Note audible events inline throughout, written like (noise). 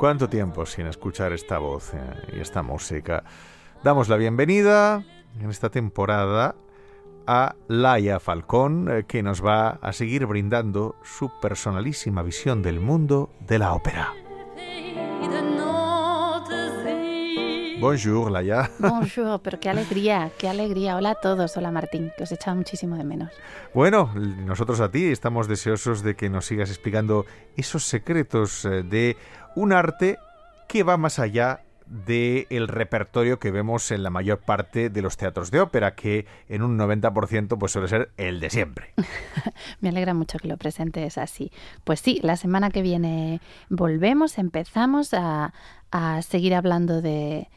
¿Cuánto tiempo sin escuchar esta voz eh, y esta música? Damos la bienvenida en esta temporada a Laia Falcón, eh, que nos va a seguir brindando su personalísima visión del mundo de la ópera. Bonjour, Laia. (laughs) Bonjour, pero qué alegría, qué alegría. Hola a todos, hola Martín, que os he echado muchísimo de menos. Bueno, nosotros a ti estamos deseosos de que nos sigas explicando esos secretos eh, de un arte que va más allá del repertorio que vemos en la mayor parte de los teatros de ópera, que en un 90% pues suele ser el de siempre. (laughs) Me alegra mucho que lo presentes así. Pues sí, la semana que viene volvemos, empezamos a, a seguir hablando de,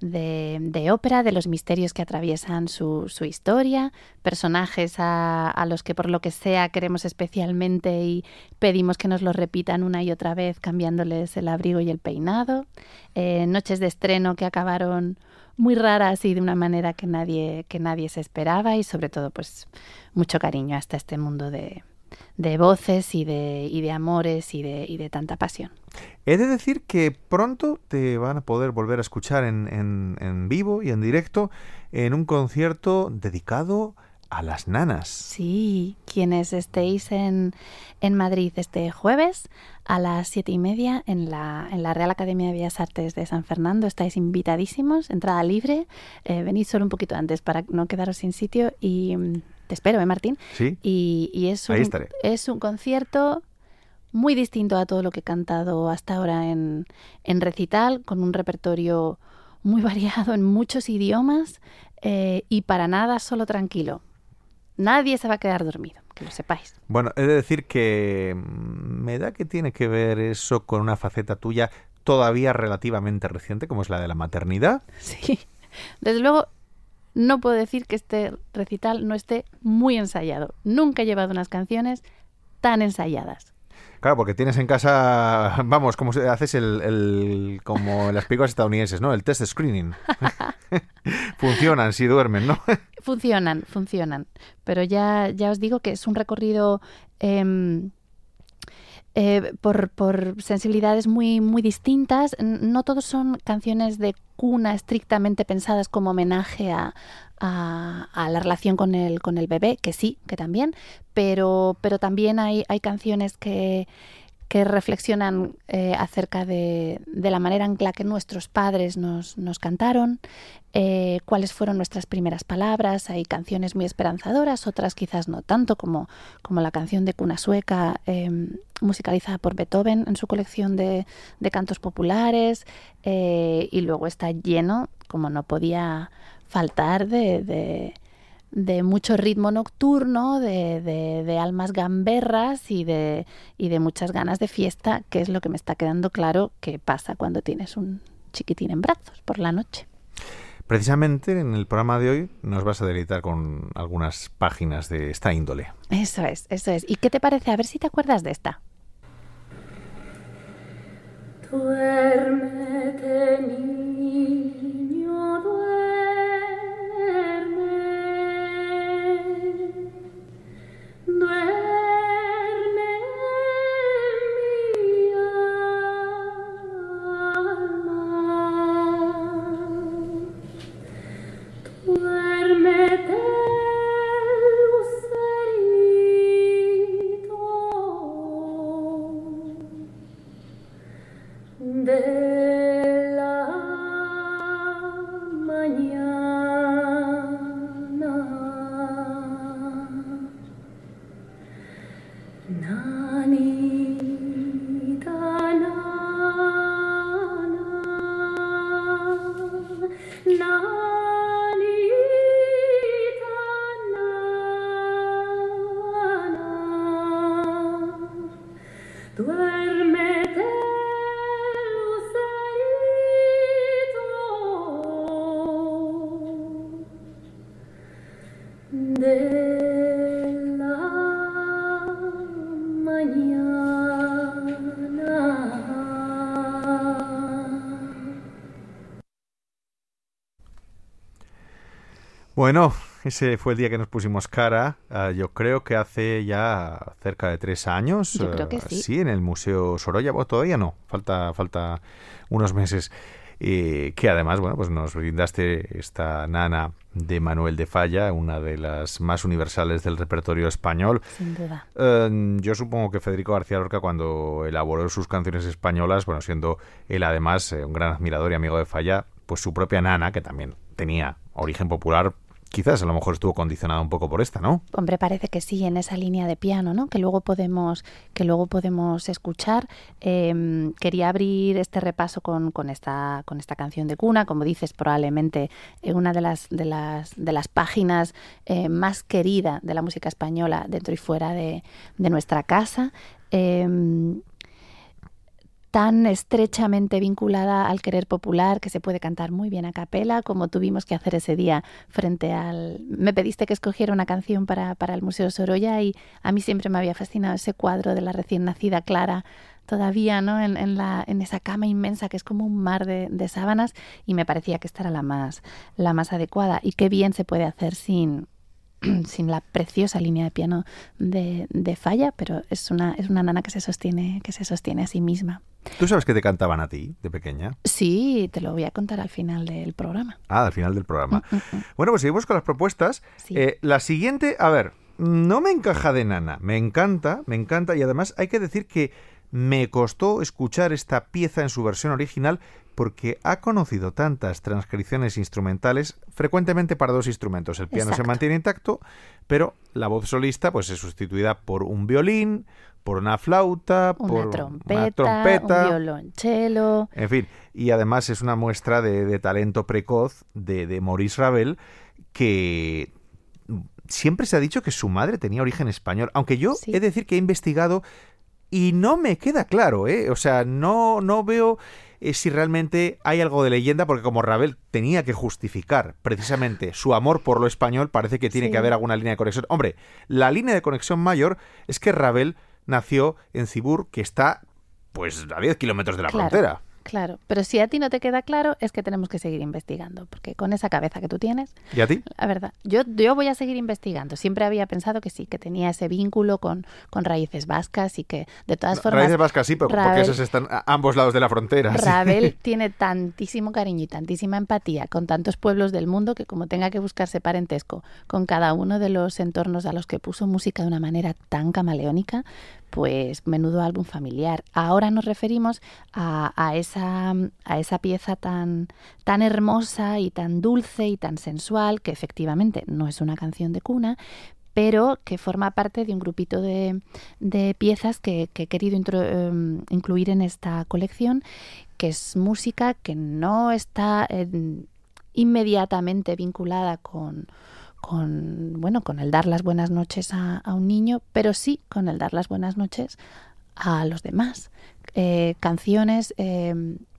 de, ópera, de los misterios que atraviesan su, su historia, personajes a, a, los que por lo que sea queremos especialmente y pedimos que nos lo repitan una y otra vez cambiándoles el abrigo y el peinado, eh, noches de estreno que acabaron muy raras y de una manera que nadie, que nadie se esperaba y sobre todo pues mucho cariño hasta este mundo de, de voces y de, y de amores y de, y de, tanta pasión. He de decir que pronto te van a poder volver a escuchar en, en, en vivo y en directo en un concierto dedicado a las nanas. Sí, quienes estéis en, en Madrid este jueves a las siete y media en la, en la Real Academia de Bellas Artes de San Fernando, estáis invitadísimos, entrada libre, eh, venid solo un poquito antes para no quedaros sin sitio y te espero, ¿eh, Martín? Sí. Y, y es, un, Ahí estaré. es un concierto muy distinto a todo lo que he cantado hasta ahora en, en recital, con un repertorio muy (laughs) variado en muchos idiomas eh, y para nada solo tranquilo. Nadie se va a quedar dormido, que lo sepáis. Bueno, he de decir que me da que tiene que ver eso con una faceta tuya todavía relativamente reciente, como es la de la maternidad. Sí, desde luego no puedo decir que este recital no esté muy ensayado. Nunca he llevado unas canciones tan ensayadas. Claro, porque tienes en casa, (laughs) vamos, como haces el, el como las películas estadounidenses, ¿no? El test screening. (laughs) funcionan si duermen, ¿no? funcionan, funcionan. Pero ya, ya os digo que es un recorrido eh, eh, por, sensibilidades muy, muy distintas. No todos son canciones de cuna estrictamente pensadas como homenaje a, a, a, la relación con el, con el bebé, que sí, que también, pero, pero también hay, hay canciones que, que reflexionan eh, acerca de, de, la manera en la que nuestros padres nos, nos cantaron, eh, cuáles fueron nuestras primeras palabras. Hay canciones muy esperanzadoras, otras quizás no tanto, como, como la canción de Cuna Sueca, eh, musicalizada por Beethoven en su colección de, de cantos populares. eh, y luego está lleno, como no podía faltar, de de mucho ritmo nocturno, de, de, de, almas gamberras y de, y de muchas ganas de fiesta, que es lo que me está quedando claro que pasa cuando tienes un chiquitín en brazos por la noche. Precisamente en el programa de hoy nos vas a deleitar con algunas páginas de esta índole. Eso es, eso es. ¿Y qué te parece? A ver si te acuerdas de esta. Duérmete, niño, nana, Bueno, ese fue el día que nos pusimos cara. ah, yo creo que hace ya cerca de tres años. Yo creo que ah, sí. en el Museo Sorolla. Bueno, todavía no, falta, falta unos meses. Eh, que además, bueno, pues nos brindaste esta nana de Manuel de Falla, una de las más universales del repertorio español. Sin duda. Eh, yo supongo que Federico García Lorca cuando elaboró sus canciones españolas, bueno, siendo él además eh, un gran admirador y amigo de Falla, pues su propia nana, que también tenía origen popular, quizás a lo mejor estuvo condicionada un poco por esta, ¿no? Hombre, parece que sí, en esa línea de piano, ¿no? Que luego podemos, que luego podemos escuchar. Eh, quería abrir este repaso con, con esta, con esta canción de cuna, como dices, probablemente eh, una de las, de las, de las páginas eh, más querida de la música española dentro y fuera de, de nuestra casa. Eh, tan estrechamente vinculada al querer popular que se puede cantar muy bien a capela, como tuvimos que hacer ese día frente al... Me pediste que escogiera una canción para, para el Museo Sorolla y a mí siempre me había fascinado ese cuadro de la recién nacida Clara todavía ¿no? en, en, la, en esa cama inmensa que es como un mar de, de, sábanas y me parecía que esta era la más, la más adecuada y qué bien se puede hacer sin, (clears throat) sin la preciosa línea de piano de, de, Falla, pero es una, es una nana que se sostiene, que se sostiene a sí misma. ¿Tú sabes que te cantaban a ti de pequeña? Sí, te lo voy a contar al final del programa. Ah, al final del programa. Mm, mm, mm. Bueno, pues seguimos con las propuestas. Sí. Eh, la siguiente, a ver, no me encaja de nana, me encanta, me encanta y además hay que decir que me costó escuchar esta pieza en su versión original porque ha conocido tantas transcripciones instrumentales, frecuentemente para dos instrumentos. El piano Exacto. se mantiene intacto, pero la voz solista pues es sustituida por un violín, por una flauta, una por trompeta, una trompeta, un violonchelo. En fin, y además es una muestra de, de talento precoz de, de Maurice Ravel que siempre se ha dicho que su madre tenía origen español, aunque yo Sí. he de decir que he investigado y no me queda claro, ¿eh? O sea, no, no veo eh, si realmente hay algo de leyenda, porque como Ravel tenía que justificar precisamente su amor por lo español, parece que tiene Sí. que haber alguna línea de conexión. Hombre, la línea de conexión mayor es que Ravel nació en Cibur, que está pues a 10 kilómetros de la Claro. frontera. Claro, pero si a ti no te queda claro, es que tenemos que seguir investigando, porque con esa cabeza que tú tienes, ¿Y a ti? la verdad, yo, yo voy a seguir investigando. Siempre había pensado que sí, que tenía ese vínculo con, con raíces vascas y que de todas formas Raíces vascas sí, pero porque esos están a ambos lados de la frontera. sí. Ravel (laughs) tiene tantísimo cariño y tantísima empatía con tantos pueblos del mundo que como tenga que buscarse parentesco con cada uno de los entornos a los que puso música de una manera tan camaleónica, pues menudo álbum familiar. Ahora nos referimos a, esa, a esa pieza tan, tan hermosa y tan dulce y tan sensual, que efectivamente no es una canción de cuna, pero que forma parte de un grupito de, de piezas que, he querido em, incluir en esta colección, que es música que no está em, inmediatamente vinculada con, con, bueno, con el dar las buenas noches a, un niño, pero sí con el dar las buenas noches a los demás. Eh, canciones eh,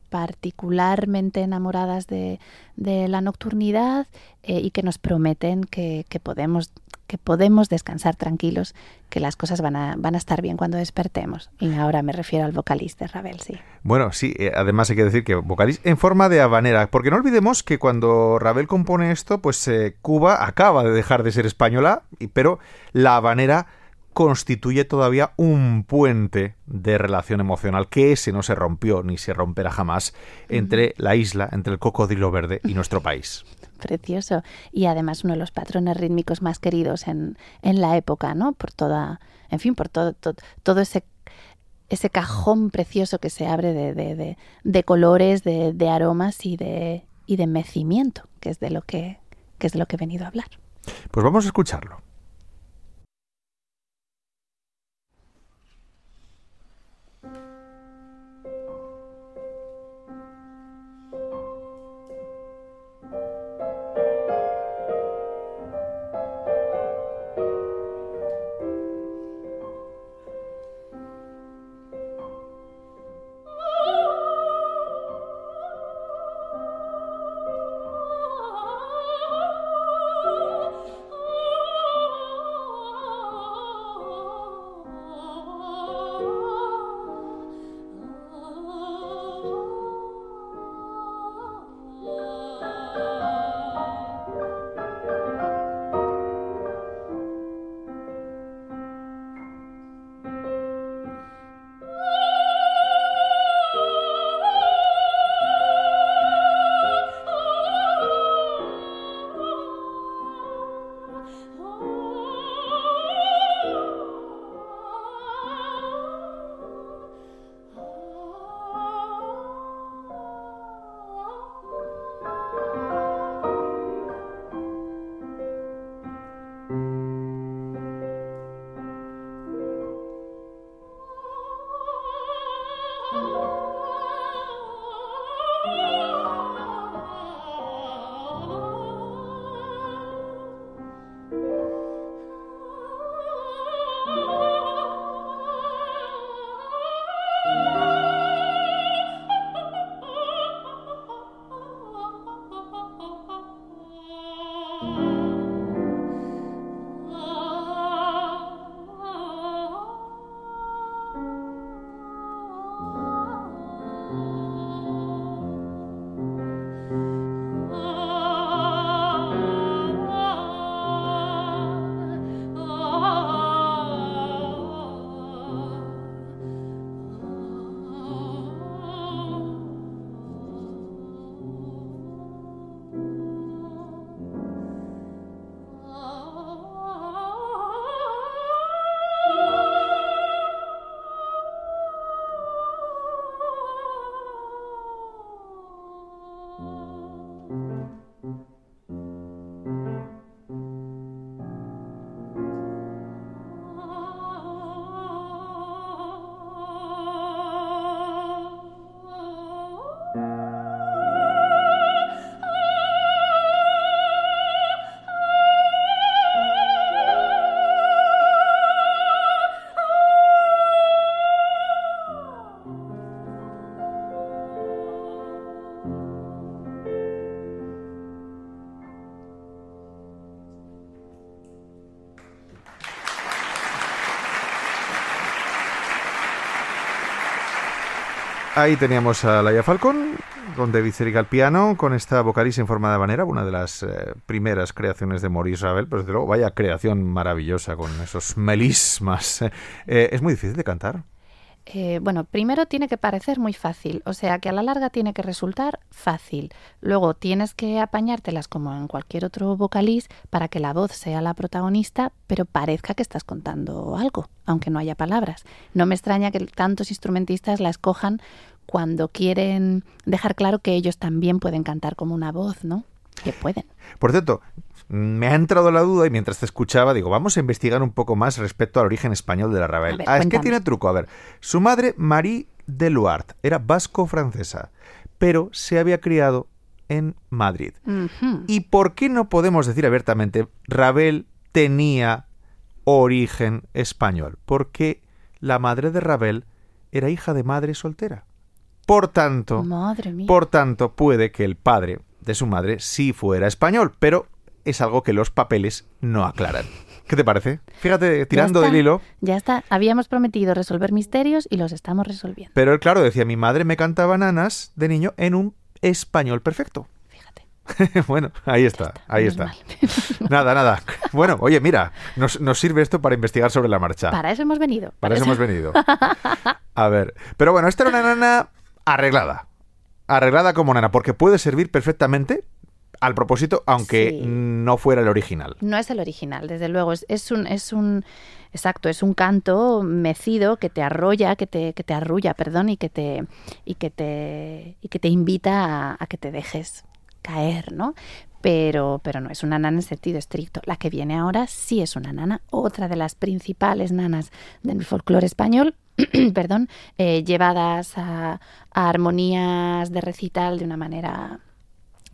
particularmente enamoradas de, la nocturnidad eh, y que nos prometen que podemos que podemos descansar tranquilos, que las cosas van a, van a estar bien cuando despertemos. Y ahora me refiero al vocalista Ravel, sí. Bueno, sí, eh, además hay que decir que vocalista en forma de habanera, porque no olvidemos que cuando Ravel compone esto, pues eh, Cuba acaba de dejar de ser española, y- pero la habanera constituye todavía un puente de relación emocional que ese no se rompió ni se romperá jamás entre la isla, entre el cocodrilo verde y nuestro país. Precioso. Y además uno de los patrones rítmicos más queridos en, en la época, ¿no? Por toda, en fin, por todo, to- todo ese ese cajón precioso que se abre de, de, de- de colores, de, de aromas y de, y de mecimiento, que es de lo que, que es de lo que he venido a hablar. Pues vamos a escucharlo. Ahí teníamos a Laia Falcón con David Ceriga al piano, con esta vocalista en forma de habanera, una de las eh, primeras creaciones de Maurice Ravel, pero desde luego vaya creación maravillosa con esos melismas. (laughs) Eh, es muy difícil de cantar. Eh, bueno, primero tiene que parecer muy fácil, o sea que a la larga tiene que resultar fácil. Luego tienes que apañártelas como en cualquier otro vocalís para que la voz sea la protagonista, pero parezca que estás contando algo, aunque no haya palabras. No me extraña que tantos instrumentistas la escojan cuando quieren dejar claro que ellos también pueden cantar como una voz, ¿no? Que pueden. Por cierto, me ha entrado la duda y mientras te escuchaba digo, vamos a investigar un poco más respecto al origen español de la Ravel. A ver, ah, es que tiene truco. A ver, su madre, Marie de Luart, era vasco-francesa, pero se había criado en Madrid. ¿Y por qué no podemos decir abiertamente Ravel tenía origen español? Porque la madre de Ravel era hija de madre soltera. Por tanto, Madre mía. por tanto, puede que el padre de su madre sí fuera español, pero es algo que los papeles no aclaran. ¿Qué te parece? Fíjate, tirando del hilo, Ya está. Habíamos prometido resolver misterios y los estamos resolviendo. pero él, claro, decía, mi madre me cantaba nanas de niño en un español perfecto. Fíjate. (laughs) bueno, ahí está, ahí está. (laughs) Nada, nada. Bueno, oye, mira, nos, nos sirve esto para investigar sobre la marcha. Para eso hemos venido. Para eso hemos venido. A ver. Pero bueno, esta era una nana arreglada. Arreglada como nana, porque puede servir perfectamente al propósito, aunque Sí. no fuera el original. No es el original, desde luego. Es, es un, es un, exacto, es un canto mecido que te arrolla, que te, que te arrulla, perdón, y que te, y que te, y que te invita a, a que te dejes caer, ¿no? Pero, pero no es una nana en sentido estricto. La que viene ahora sí es una nana, otra de las principales nanas del folclore español, (clears throat) perdón, eh, llevadas a, a armonías de recital de una manera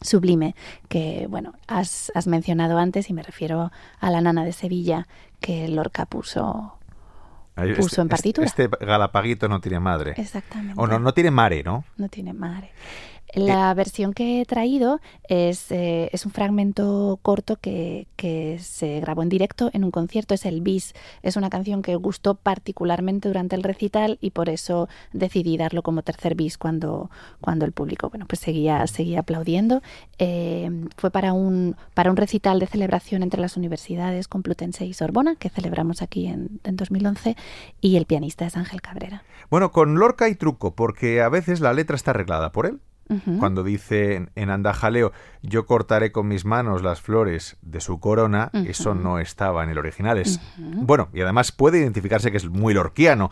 sublime que, bueno, has, has mencionado antes y me refiero a la nana de Sevilla que Lorca puso Puso en partitura. Este, galapaguito no tiene madre. exactamente. O no, no tiene mare, ¿no? No tiene madre. La versión que he traído es, eh, es un fragmento corto que, que se grabó en directo en un concierto, es el bis. Es una canción que gustó particularmente durante el recital y por eso decidí darlo como tercer bis cuando, cuando el público bueno, pues seguía, seguía aplaudiendo. Eh, fue para un, para un recital de celebración entre las universidades Complutense y Sorbona, que celebramos aquí en, en 2011, y el pianista es Ángel Cabrera. Bueno, con Lorca hay truco, porque a veces la letra está arreglada por él. Cuando dice en- Andajaleo, yo cortaré con mis manos las flores de su corona, eso no estaba en el original. Es. Bueno, y además puede identificarse que es muy lorquiano.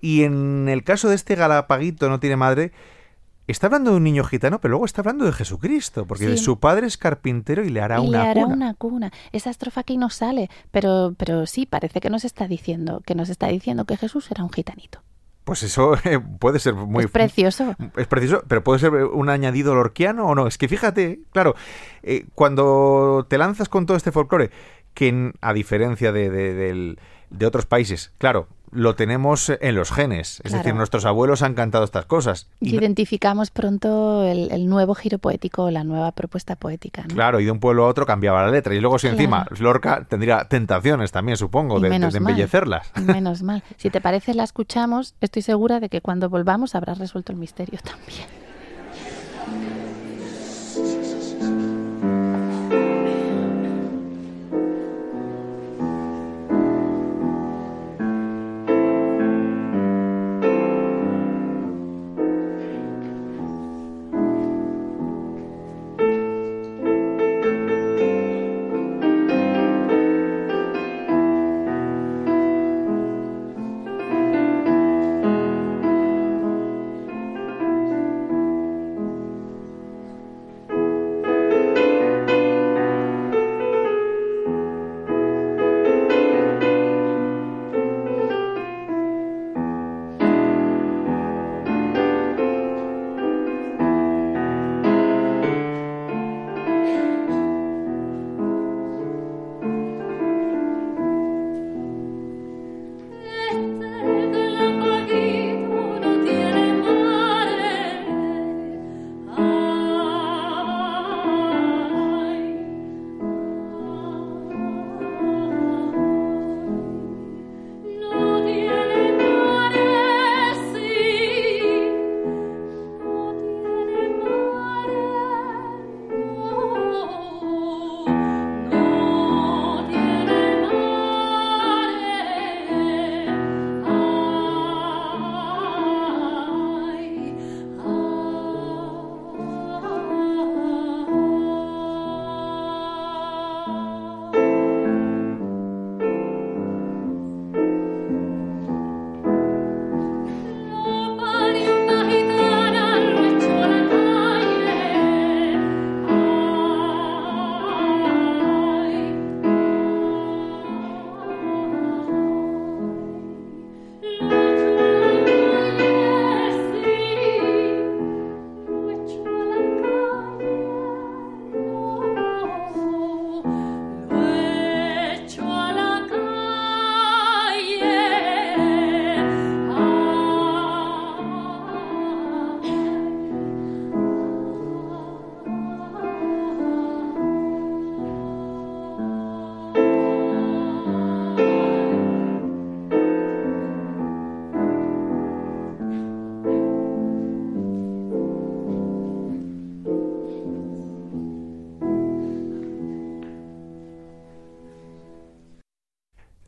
Y en el caso de este galapaguito no tiene madre, está hablando de un niño gitano, pero luego está hablando de Jesucristo, porque Sí. su padre es carpintero y le hará y una le hará cuna. una cuna. Esa estrofa aquí no sale, pero, pero sí, parece que nos está diciendo, que nos está diciendo que Jesús era un gitanito. Pues eso (laughs) eh, puede ser muy... es precioso. Es preciso, pero puede ser un añadido lorquiano o no. Es que fíjate, claro, eh, cuando te lanzas con todo este folclore, que a diferencia de, de- del- de otros países, claro, lo tenemos en los genes. Es Claro. decir, nuestros abuelos han cantado estas cosas. Y identificamos pronto el, el nuevo giro poético, la nueva propuesta poética. ¿no? Claro, y de un pueblo a otro cambiaba la letra. Y luego si encima. Lorca tendría tentaciones también, supongo, de, menos embellecerlas. Menos mal. Si te parece, la escuchamos. Estoy segura de que cuando volvamos habrás resuelto el misterio también.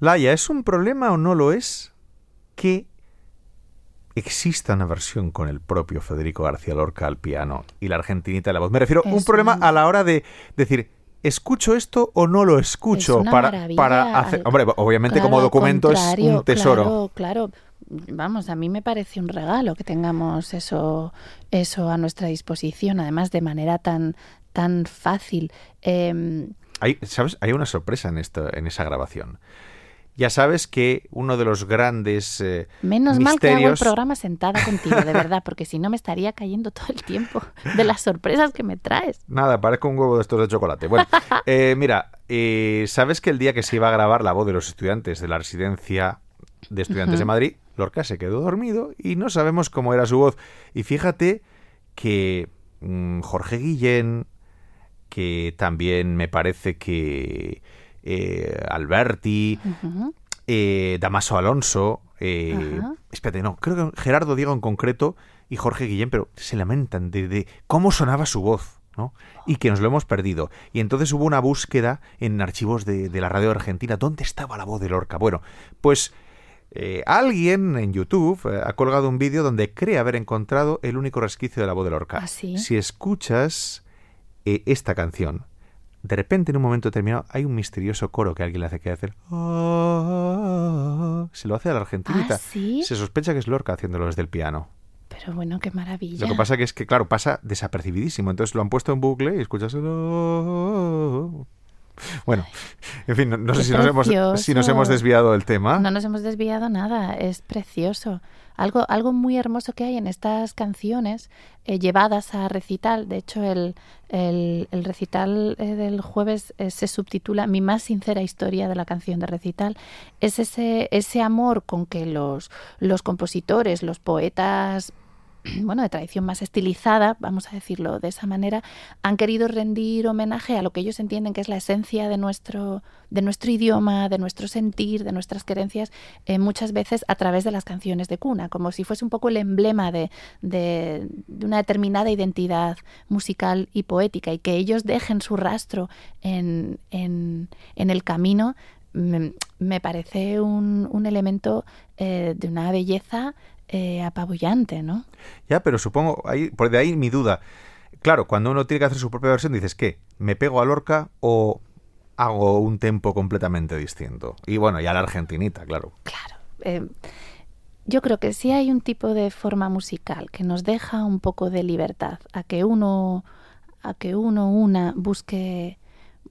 Laia, ¿es un problema o no lo es que exista una versión con el propio Federico García Lorca al piano y la argentinita a la voz? Me refiero a un problema un- a la hora de decir, ¿escucho esto o no lo escucho? Es una para, para hacer. Hombre, obviamente Claro, como documento es un tesoro. Claro, claro. Vamos, a mí me parece un regalo que tengamos eso, eso a nuestra disposición, además de manera tan, tan fácil. Em, Hay, ¿Sabes? Hay una sorpresa en, esta, en esa grabación. Ya sabes que uno de los grandes eh, menos mal que hago el programa sentada contigo, de verdad, porque si no me estaría cayendo todo el tiempo de las sorpresas que me traes. Nada, parezco un huevo de estos de chocolate. Bueno, (laughs) eh, mira, eh, ¿sabes que el día que se iba a grabar la voz de los estudiantes de la residencia de estudiantes de. Madrid, Lorca se quedó dormido y no sabemos cómo era su voz? Y fíjate que mm, Jorge Guillén, que también me parece que eh, Alberti, eh, Damaso Alonso, eh, espérate, no, creo que Gerardo Diego en concreto y Jorge Guillén, pero se lamentan de, de cómo sonaba su voz, ¿no? Y que nos lo hemos perdido. Y entonces hubo una búsqueda en archivos de, de la radio argentina, ¿dónde estaba la voz de Lorca? Bueno, pues eh, alguien en YouTube eh, ha colgado un vídeo donde cree haber encontrado el único resquicio de la voz de Lorca. ¿Ah, sí? Si escuchas eh, esta canción, de repente en un momento determinado hay un misterioso coro que alguien le hace que hacer. "Ah", Se lo hace a la argentinita. ¿Ah, sí? Se sospecha que es Lorca haciéndolo desde el piano. Pero bueno, qué maravilla. Lo que pasa que es que, claro, pasa desapercibidísimo. Entonces lo han puesto en bucle y escuchas. (laughs) Bueno, en fin, no, no sé si nos, hemos, si nos hemos desviado del tema. No nos hemos desviado nada, es precioso. Algo, algo muy hermoso que hay en estas canciones eh, llevadas a recital. De hecho, el, el, el recital eh, del jueves eh, se subtitula Mi más sincera historia de la canción de recital. Es ese, ese amor con que los, los compositores, los poetas (clears throat) bueno, de tradición más estilizada, vamos a decirlo de esa manera, han querido rendir homenaje a lo que ellos entienden que es la esencia de nuestro, de nuestro idioma, de nuestro sentir, de nuestras creencias, eh, muchas veces a través de las canciones de cuna, como si fuese un poco el emblema de, de, una determinada identidad musical y poética, y que ellos dejen su rastro en, en, el camino me, me parece un, un elemento eh, de una belleza eh, apabullante, ¿no? Ya, pero supongo, ahí, por de ahí mi duda. Claro, cuando uno tiene que hacer su propia versión, dices, ¿qué? ¿Me pego a Lorca o hago un tempo completamente distinto? Y bueno, ya la argentinita, claro. Claro. eh, yo creo que sí hay un tipo de forma musical que nos deja un poco de libertad a que uno, a que uno, una, busque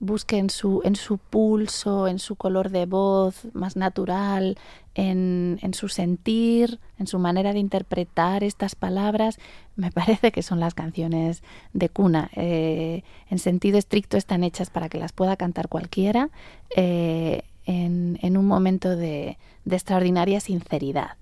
busque en su, en su pulso, en su color de voz más natural, en, en, su sentir, en su manera de interpretar estas palabras, me (laughs) parece que son las canciones de cuna. Eh, en sentido estricto están hechas para que las pueda cantar cualquiera eh, en, en, un momento de, de extraordinaria sinceridad.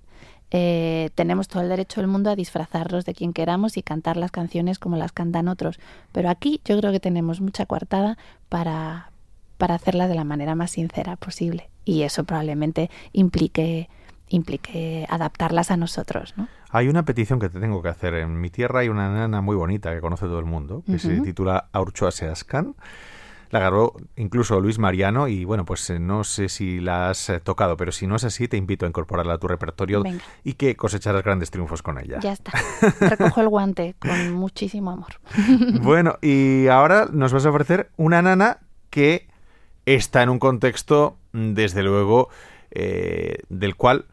Eh, tenemos todo el derecho del mundo a disfrazarnos de quien queramos y cantar las canciones como las cantan otros. Pero aquí yo creo que tenemos mucha coartada para, para hacerla de la manera más sincera posible. Y eso probablemente implique, implique adaptarlas a nosotros. ¿no? Hay una petición que te tengo que hacer. En mi tierra hay una nana muy bonita que conoce todo el mundo, que uh -huh. se titula Aurchoa Seascan. La grabó incluso Luis Mariano y bueno, pues eh, no sé si la has eh, tocado, pero si no es así, te invito a incorporarla a tu repertorio Venga. y que cosecharás grandes triunfos con ella. Ya está. (laughs) Recojo el guante con muchísimo amor. (laughs) bueno, y ahora nos vas a ofrecer una nana que está en un contexto, desde luego, eh, del cual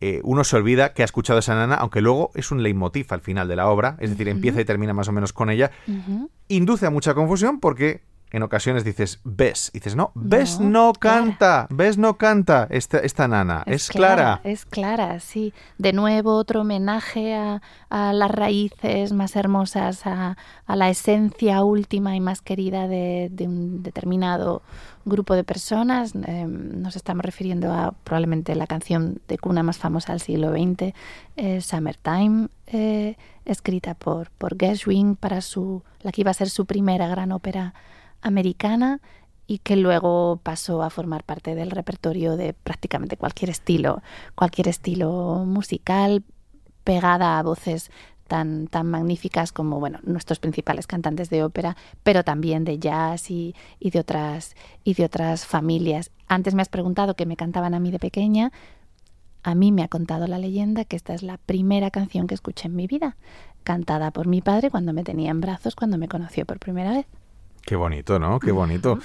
eh, uno se olvida que ha escuchado a esa nana, aunque luego es un leitmotiv al final de la obra, es decir, uh -huh. empieza y termina más o menos con ella. Uh -huh. Induce a mucha confusión porque en ocasiones dices, ves, y dices, no, ves no, no canta, ves no canta esta, esta nana, es, es clara, clara. Es clara, sí. De nuevo otro homenaje a, a las raíces más hermosas, a, a, la esencia última y más querida de, de un determinado grupo de personas. Eh, nos estamos refiriendo a probablemente la canción de cuna más famosa del siglo XX, eh, Summertime, eh, escrita por, por Gershwin para su, la que iba a ser su primera gran ópera americana y que luego pasó a formar parte del repertorio de prácticamente cualquier estilo, cualquier estilo musical, pegada a voces tan, tan magníficas como bueno, nuestros principales cantantes de ópera, pero también de jazz y, y de otras, y de otras familias. Antes me has preguntado que me cantaban a mí de pequeña. A mí me ha contado la leyenda que esta es la primera canción que escuché en mi vida, cantada por mi padre cuando me tenía en brazos, cuando me conoció por primera vez. Qué bonito, ¿no? Qué bonito.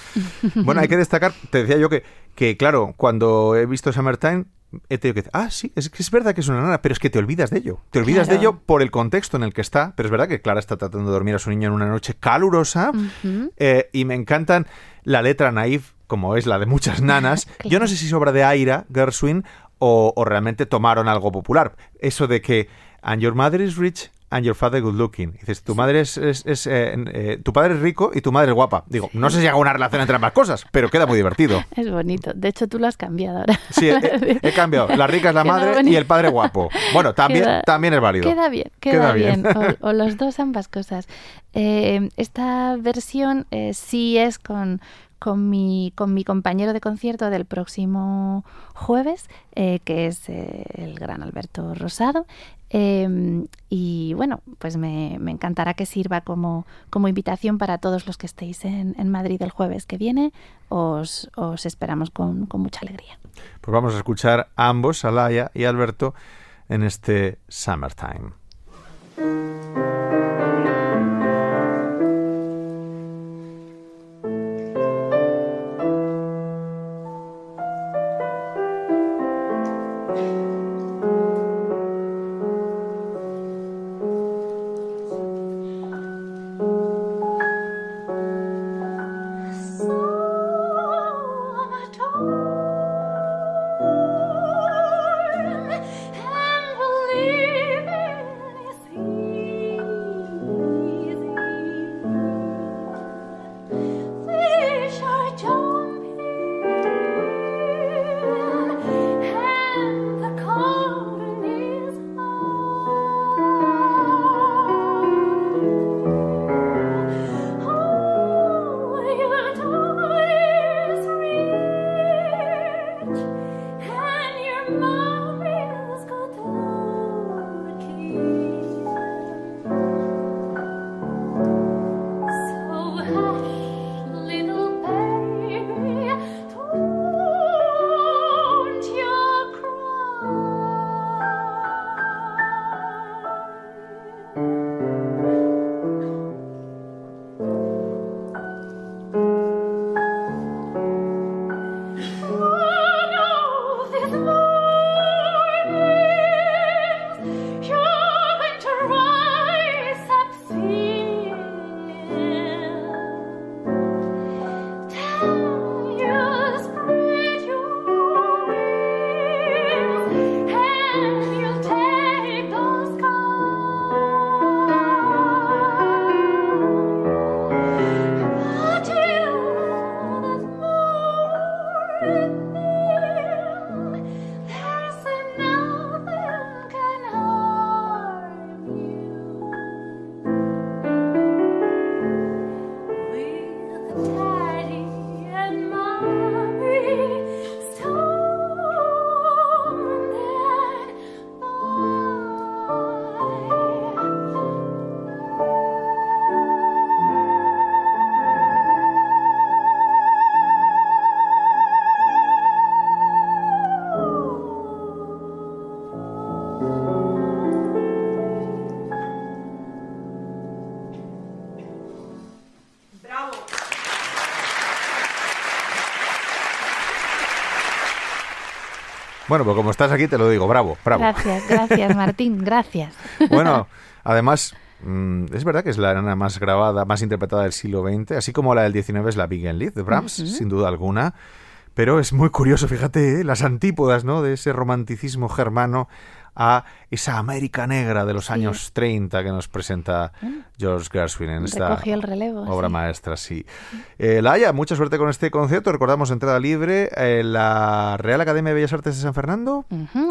Bueno, hay que destacar, te decía yo que, que claro, cuando he visto Summertime, he tenido que decir, ah, sí, es que es verdad que es una nana, pero es que te olvidas de ello. Te olvidas de ello por el contexto en el que está, pero es verdad que Clara está tratando de dormir a su niño en una noche calurosa eh, y me encantan la letra naif, como es la de muchas nanas. (laughs) Yo no sé si sobra de Aira, Gershwin, o, o realmente tomaron algo popular. Eso de que, and your mother is rich and your father good looking. Dices, tu madre es, es- es, eh, eh, tu padre es rico y tu madre es guapa. Digo, no sé si hago una relación entre ambas cosas, pero queda muy divertido. (laughs) Es bonito. De hecho, tú lo has cambiado ahora. Sí, he, (laughs) cambiado. La rica es la (laughs) madre y el padre guapo. Bueno, también, Queda- también es válido. Queda bien, queda, Queda bien. bien. O, o los dos, ambas cosas. Eh, esta versión sí es con, con, mi, con mi compañero de concierto del próximo jueves, eh, que es eh, el gran Alberto Rosado. Eh, y bueno, pues me, me encantará que sirva como, como invitación para todos los que estéis en, en Madrid el jueves que viene. Os, os esperamos con, con mucha alegría. Pues vamos a escuchar a ambos, a Laia y Alberto, en este Summertime. Bueno, pues como estás aquí te lo digo, bravo, bravo. Gracias, gracias Martín, gracias. (laughs) Bueno, además, mm, es verdad que es la nana más grabada, más interpretada del siglo XX, así como la del XIX es la Big and Lead de Brahms, sin duda alguna. Pero es muy curioso, fíjate, ¿eh? las antípodas ¿no? de ese romanticismo germano a esa América negra de los Sí. años 30 que nos presenta George Gershwin en esta el relevo. obra sí. maestra, sí. Eh, Laia, mucha suerte con este concierto. Recordamos entrada libre en la Real Academia de Bellas Artes de San Fernando.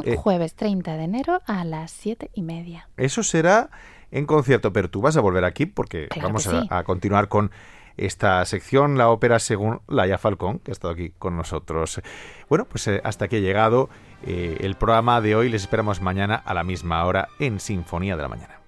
Eh, Jueves 30 de enero a las siete y media. Eso será en concierto, pero tú vas a volver aquí porque Claro vamos a, continuar con esta sección, la ópera según Laia Falcón, que ha estado aquí con nosotros. Bueno, pues eh, hasta aquí ha llegado eh, el programa de hoy. Les esperamos mañana a la misma hora en Sinfonía de la Mañana.